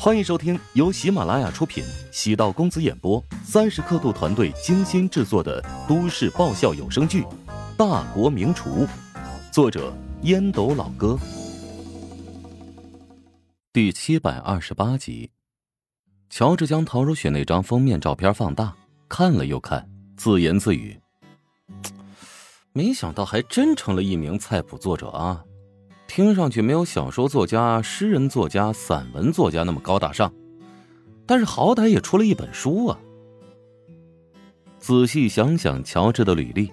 欢迎收听由喜马拉雅出品、喜道公子演播、三十刻度团队精心制作的都市爆笑有声剧《大国名厨》，作者烟斗老哥，第七百二十八集。乔治将陶如雪那张封面照片放大，看了又看，自言自语：“没想到还真成了一名菜谱作者啊！”听上去没有小说作家、诗人作家、散文作家那么高大上，但是好歹也出了一本书啊。仔细想想，乔治的履历：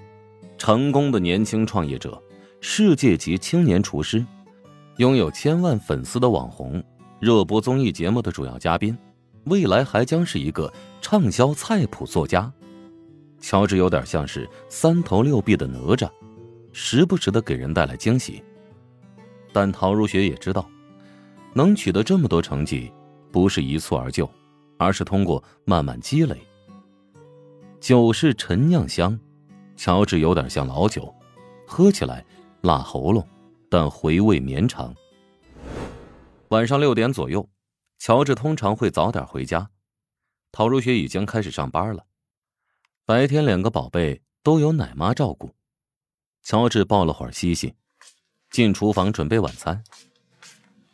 成功的年轻创业者，世界级青年厨师，拥有千万粉丝的网红，热播综艺节目的主要嘉宾，未来还将是一个畅销菜谱作家。乔治有点像是三头六臂的哪吒，时不时的给人带来惊喜。但陶如雪也知道，能取得这么多成绩，不是一蹴而就，而是通过慢慢积累。酒是陈酿香，乔治有点像老酒，喝起来辣喉咙，但回味绵长。晚上六点左右，乔治通常会早点回家，陶如雪已经开始上班了。白天两个宝贝都有奶妈照顾，乔治抱了会儿西西。进厨房准备晚餐。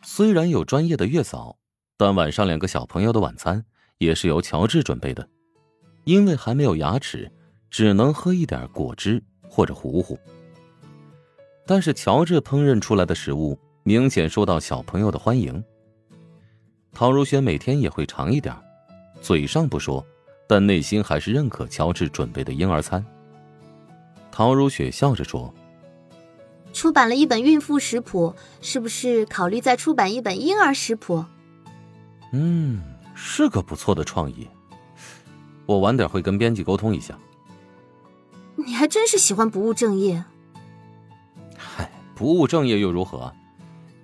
虽然有专业的月嫂，但晚上两个小朋友的晚餐也是由乔治准备的。因为还没有牙齿，只能喝一点果汁或者糊糊。但是乔治烹饪出来的食物明显受到小朋友的欢迎。陶如雪每天也会尝一点，嘴上不说，但内心还是认可乔治准备的婴儿餐。陶如雪笑着说。出版了一本孕妇食谱，是不是考虑再出版一本婴儿食谱？嗯，是个不错的创意。我晚点会跟编辑沟通一下。你还真是喜欢不务正业。嗨，不务正业又如何？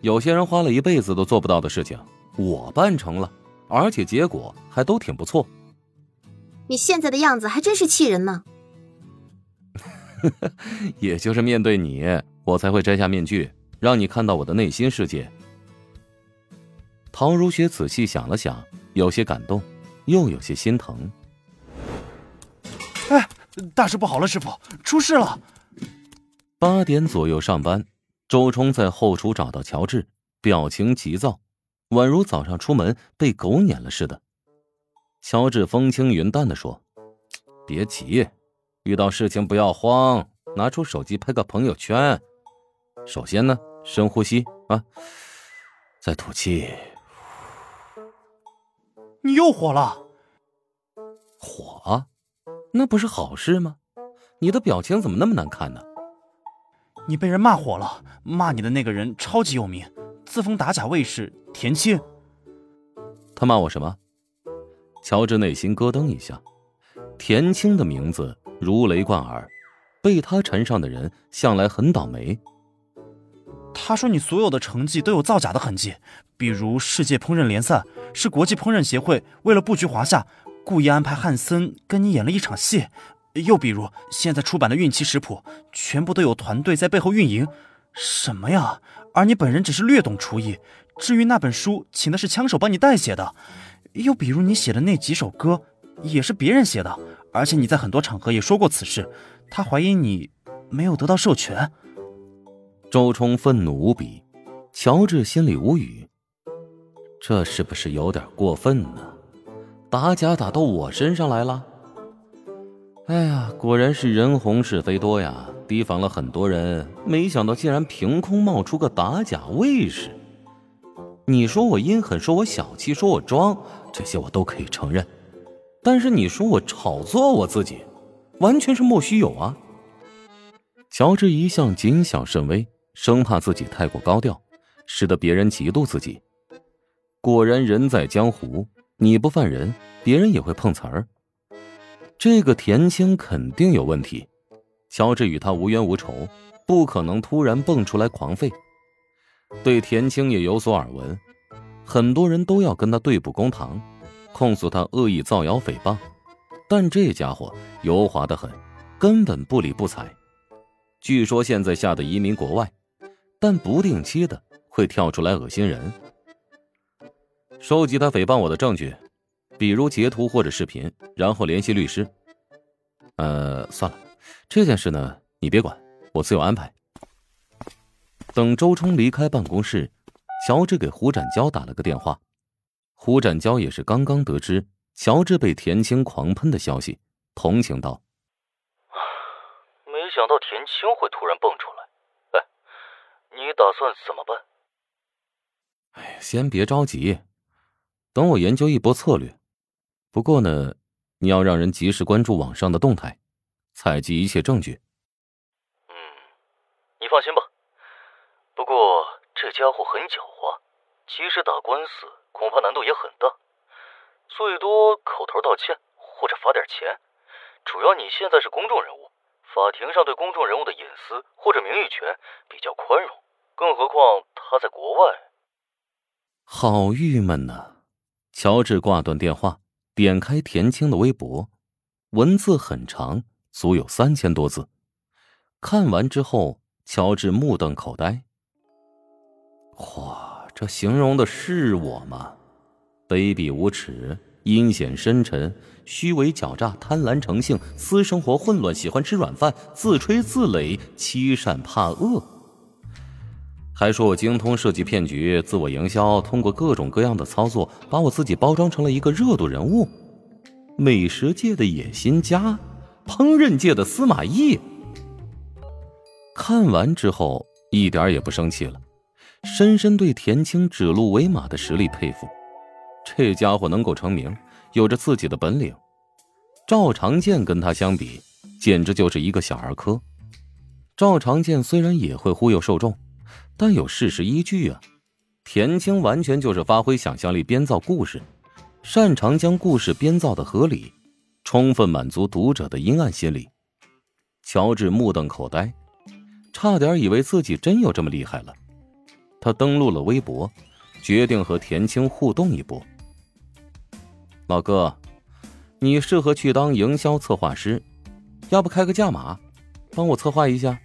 有些人花了一辈子都做不到的事情，我办成了，而且结果还都挺不错。你现在的样子还真是气人呢。也就是面对你。我才会摘下面具，让你看到我的内心世界。陶如雪仔细想了想，有些感动，又有些心疼。哎，大事不好了，师傅，出事了！八点左右上班，周冲在后厨找到乔治，表情急躁，宛如早上出门被狗撵了似的。乔治风轻云淡的说：“别急，遇到事情不要慌，拿出手机拍个朋友圈。”首先呢，深呼吸啊，再吐气。你又火了？火？那不是好事吗？你的表情怎么那么难看呢？你被人骂火了，骂你的那个人超级有名，自封打假卫士田青。他骂我什么？乔治内心咯噔一下，田青的名字如雷贯耳，被他缠上的人向来很倒霉。他说：“你所有的成绩都有造假的痕迹，比如世界烹饪联赛是国际烹饪协会为了布局华夏，故意安排汉森跟你演了一场戏；又比如现在出版的孕期食谱，全部都有团队在背后运营。什么呀？而你本人只是略懂厨艺。至于那本书，请的是枪手帮你代写的。又比如你写的那几首歌，也是别人写的，而且你在很多场合也说过此事。他怀疑你没有得到授权。”周冲愤怒无比，乔治心里无语，这是不是有点过分呢？打假打到我身上来了？哎呀，果然是人红是非多呀！提防了很多人，没想到竟然凭空冒出个打假卫士。你说我阴狠，说我小气，说我装，这些我都可以承认。但是你说我炒作我自己，完全是莫须有啊！乔治一向谨小慎微。生怕自己太过高调，使得别人嫉妒自己。果然，人在江湖，你不犯人，别人也会碰瓷儿。这个田青肯定有问题。乔治与他无冤无仇，不可能突然蹦出来狂吠。对田青也有所耳闻，很多人都要跟他对簿公堂，控诉他恶意造谣诽谤。但这家伙油滑的很，根本不理不睬。据说现在吓得移民国外。但不定期的会跳出来恶心人。收集他诽谤我的证据，比如截图或者视频，然后联系律师。呃，算了，这件事呢，你别管，我自有安排。等周冲离开办公室，乔治给胡展娇打了个电话。胡展娇也是刚刚得知乔治被田青狂喷的消息，同情道：“没想到田青会突然蹦出来，你打算怎么办？”哎，先别着急，等我研究一波策略。不过呢，你要让人及时关注网上的动态，采集一切证据。嗯，你放心吧。不过这家伙很狡猾，即使打官司，恐怕难度也很大。最多口头道歉或者罚点钱。主要你现在是公众人物，法庭上对公众人物的隐私或者名誉权比较宽容，更何况他在国外。好郁闷呐！乔治挂断电话，点开田青的微博，文字很长，足有三千多字。看完之后，乔治目瞪口呆。哇，这形容的是我吗？卑鄙无耻，阴险深沉，虚伪狡诈，贪婪成性，私生活混乱，喜欢吃软饭，自吹自擂，欺善怕恶。还说我精通设计骗局、自我营销，通过各种各样的操作，把我自己包装成了一个热度人物，美食界的野心家，烹饪界的司马懿。看完之后，一点也不生气了，深深对田青指鹿为马的实力佩服。这家伙能够成名，有着自己的本领。赵长健跟他相比，简直就是一个小儿科。赵长健虽然也会忽悠受众。但有事实依据啊！田青完全就是发挥想象力编造故事，擅长将故事编造的合理，充分满足读者的阴暗心理。乔治目瞪口呆，差点以为自己真有这么厉害了。他登录了微博，决定和田青互动一波。老哥，你适合去当营销策划师，要不开个价码，帮我策划一下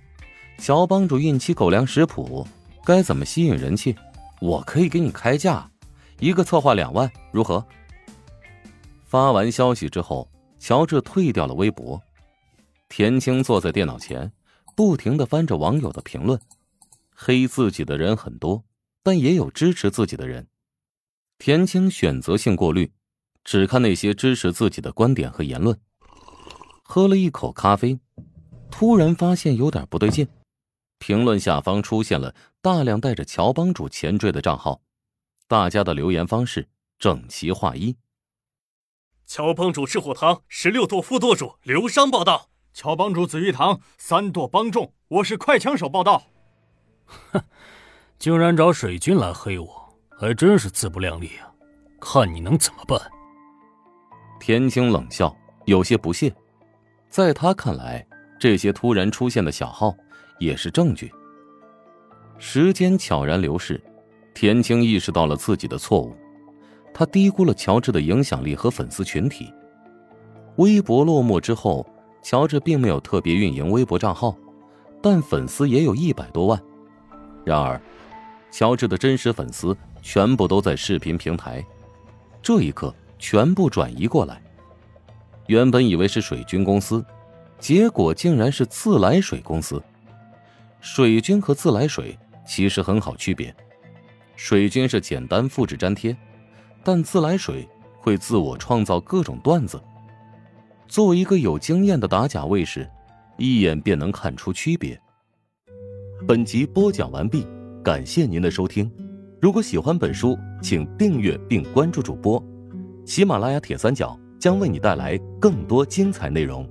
小帮主孕期狗粮食谱。该怎么吸引人气？我可以给你开价，一个策划两万，如何？发完消息之后，乔治退掉了微博。田青坐在电脑前，不停的翻着网友的评论，黑自己的人很多，但也有支持自己的人。田青选择性过滤，只看那些支持自己的观点和言论。喝了一口咖啡，突然发现有点不对劲。评论下方出现了大量带着乔帮主前缀的账号，大家的留言方式整齐划一。乔帮主赤火堂十六舵副舵主刘商报道，乔帮主紫玉堂三舵帮众，我是快枪手报道。哼，竟然找水军来黑我，还真是自不量力啊！看你能怎么办？田青冷笑，有些不屑。在他看来，这些突然出现的小号。也是证据。时间悄然流逝，田青意识到了自己的错误，他低估了乔治的影响力和粉丝群体。微博落幕之后，乔治并没有特别运营微博账号，但粉丝也有一百多万。然而，乔治的真实粉丝全部都在视频平台，这一刻全部转移过来。原本以为是水军公司，结果竟然是自来水公司。水军和自来水其实很好区别，水军是简单复制粘贴，但自来水会自我创造各种段子。作为一个有经验的打假卫士，一眼便能看出区别。本集播讲完毕，感谢您的收听。如果喜欢本书，请订阅并关注主播。喜马拉雅铁三角将为你带来更多精彩内容。